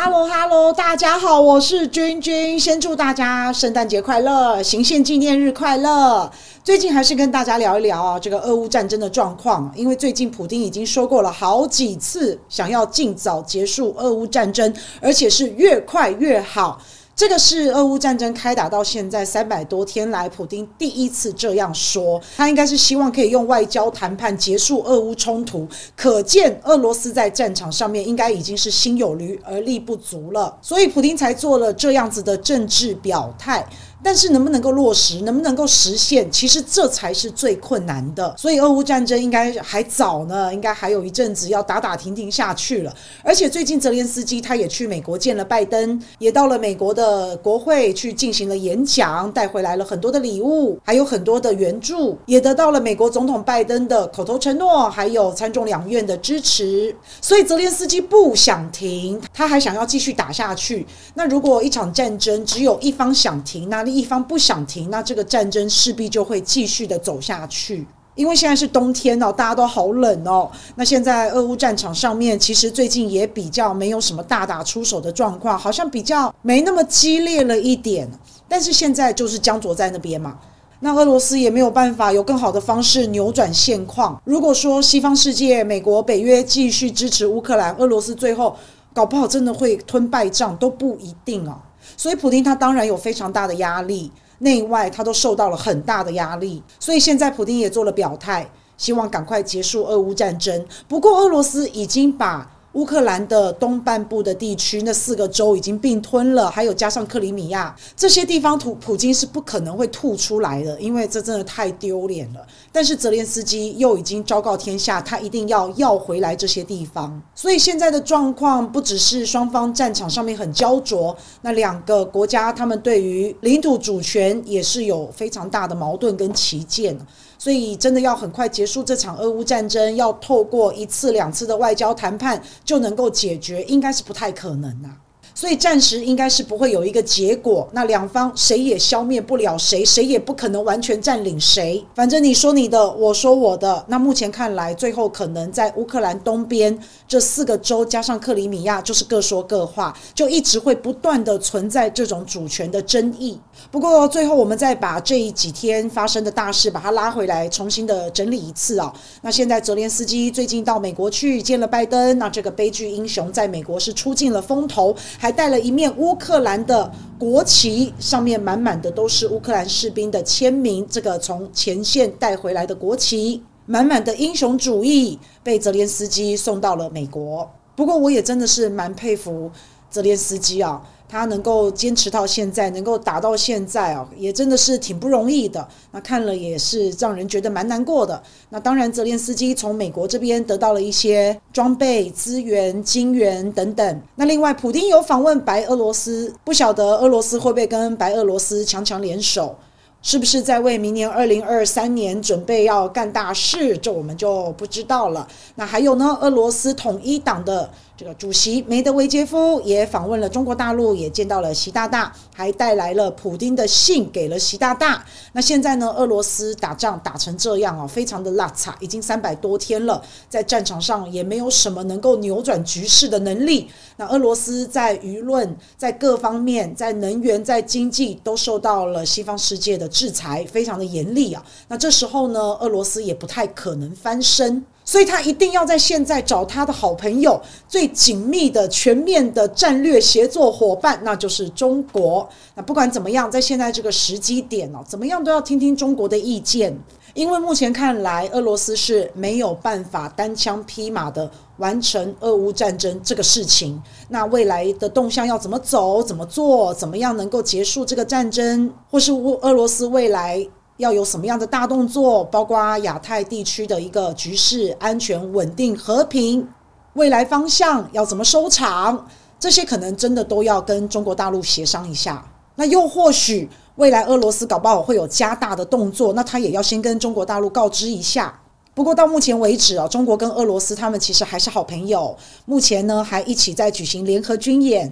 哈喽哈喽，大家好，我是君君，先祝大家圣诞节快乐，行宪纪念日快乐。最近还是跟大家聊一聊啊，这个俄乌战争的状况，因为最近普丁已经说过了好几次，想要尽早结束俄乌战争，而且是越快越好。这个是俄乌战争开打到现在三百多天来，普京第一次这样说。他应该是希望可以用外交谈判结束俄乌冲突。可见俄罗斯在战场上面应该已经是心有余而力不足了，所以普京才做了这样子的政治表态。但是能不能够落实，能不能够实现，其实这才是最困难的。所以俄乌战争应该还早呢，应该还有一阵子要打打停停下去了。而且最近泽连斯基他也去美国见了拜登，也到了美国的国会去进行了演讲，带回来了很多的礼物，还有很多的援助，也得到了美国总统拜登的口头承诺，还有参众两院的支持。所以泽连斯基不想停，他还想要继续打下去。那如果一场战争只有一方想停，那一方不想停，那这个战争势必就会继续的走下去。因为现在是冬天哦，大家都好冷哦。那现在俄乌战场上面，其实最近也比较没有什么大打出手的状况，好像比较没那么激烈了一点。但是现在就是僵着在那边嘛。那俄罗斯也没有办法有更好的方式扭转现况。如果说西方世界、美国、北约继续支持乌克兰，俄罗斯最后搞不好真的会吞败仗都不一定哦。所以，普丁他当然有非常大的压力，内外他都受到了很大的压力。所以现在普丁也做了表态，希望赶快结束俄乌战争。不过，俄罗斯已经把乌克兰的东半部的地区，那四个州已经并吞了，还有加上克里米亚这些地方，普普京是不可能会吐出来的，因为这真的太丢脸了。但是泽连斯基又已经昭告天下，他一定要要回来这些地方。所以现在的状况不只是双方战场上面很焦灼，那两个国家他们对于领土主权也是有非常大的矛盾跟歧见。所以，真的要很快结束这场俄乌战争，要透过一次两次的外交谈判就能够解决，应该是不太可能啊。所以暂时应该是不会有一个结果，那两方谁也消灭不了谁，谁也不可能完全占领谁。反正你说你的，我说我的。那目前看来，最后可能在乌克兰东边这四个州加上克里米亚，就是各说各话，就一直会不断的存在这种主权的争议。不过最后我们再把这几天发生的大事把它拉回来，重新的整理一次啊。那现在泽连斯基最近到美国去见了拜登，那这个悲剧英雄在美国是出尽了风头。还带了一面乌克兰的国旗，上面满满的都是乌克兰士兵的签名。这个从前线带回来的国旗，满满的英雄主义，被泽连斯基送到了美国。不过，我也真的是蛮佩服泽连斯基啊。他能够坚持到现在，能够打到现在啊，也真的是挺不容易的。那看了也是让人觉得蛮难过的。那当然，泽连斯基从美国这边得到了一些装备、资源、金援等等。那另外，普丁有访问白俄罗斯，不晓得俄罗斯会不会跟白俄罗斯强强联手，是不是在为明年二零二三年准备要干大事？这我们就不知道了。那还有呢，俄罗斯统一党的。这个主席梅德韦杰夫也访问了中国大陆，也见到了习大大，还带来了普丁的信给了习大大。那现在呢，俄罗斯打仗打成这样啊，非常的拉差，已经三百多天了，在战场上也没有什么能够扭转局势的能力。那俄罗斯在舆论、在各方面、在能源、在经济都受到了西方世界的制裁，非常的严厉啊。那这时候呢，俄罗斯也不太可能翻身。所以他一定要在现在找他的好朋友，最紧密的、全面的战略协作伙伴，那就是中国。那不管怎么样，在现在这个时机点哦，怎么样都要听听中国的意见，因为目前看来，俄罗斯是没有办法单枪匹马的完成俄乌战争这个事情。那未来的动向要怎么走、怎么做、怎么样能够结束这个战争，或是俄俄罗斯未来？要有什么样的大动作，包括亚太地区的一个局势安全、稳定、和平，未来方向要怎么收场，这些可能真的都要跟中国大陆协商一下。那又或许未来俄罗斯搞不好会有加大的动作，那他也要先跟中国大陆告知一下。不过到目前为止啊，中国跟俄罗斯他们其实还是好朋友，目前呢还一起在举行联合军演。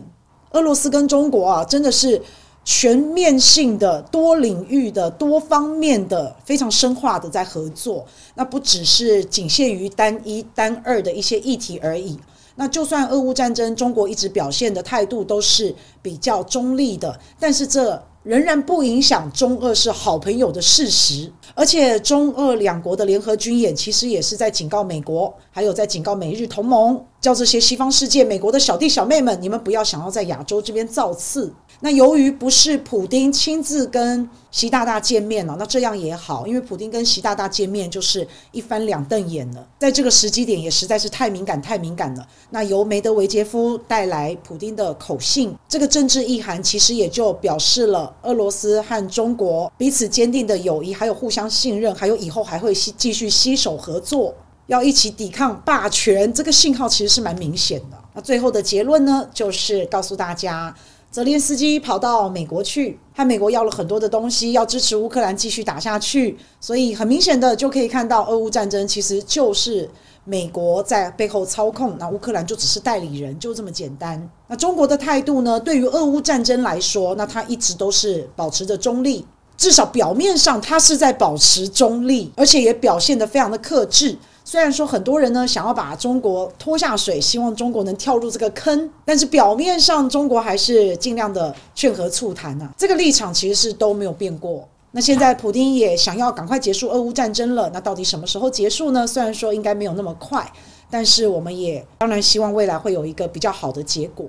俄罗斯跟中国啊，真的是。全面性的、多领域的、多方面的、非常深化的在合作，那不只是仅限于单一、单二的一些议题而已。那就算俄乌战争，中国一直表现的态度都是比较中立的，但是这仍然不影响中俄是好朋友的事实。而且中俄两国的联合军演，其实也是在警告美国，还有在警告美日同盟，叫这些西方世界、美国的小弟小妹们，你们不要想要在亚洲这边造次。那由于不是普丁亲自跟习大大见面了，那这样也好，因为普丁跟习大大见面就是一翻两瞪眼了，在这个时机点也实在是太敏感，太敏感了。那由梅德韦杰夫带来普丁的口信，这个政治意涵其实也就表示了俄罗斯和中国彼此坚定的友谊，还有互相信任，还有以后还会继续携手合作，要一起抵抗霸权。这个信号其实是蛮明显的。那最后的结论呢，就是告诉大家。泽连斯基跑到美国去，和美国要了很多的东西，要支持乌克兰继续打下去。所以很明显的就可以看到，俄乌战争其实就是美国在背后操控，那乌克兰就只是代理人，就这么简单。那中国的态度呢？对于俄乌战争来说，那他一直都是保持着中立，至少表面上他是在保持中立，而且也表现得非常的克制。虽然说很多人呢想要把中国拖下水，希望中国能跳入这个坑，但是表面上中国还是尽量的劝和促谈啊，这个立场其实是都没有变过。那现在普丁也想要赶快结束俄乌战争了，那到底什么时候结束呢？虽然说应该没有那么快，但是我们也当然希望未来会有一个比较好的结果。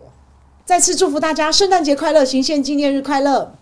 再次祝福大家圣诞节快乐，行宪纪念日快乐。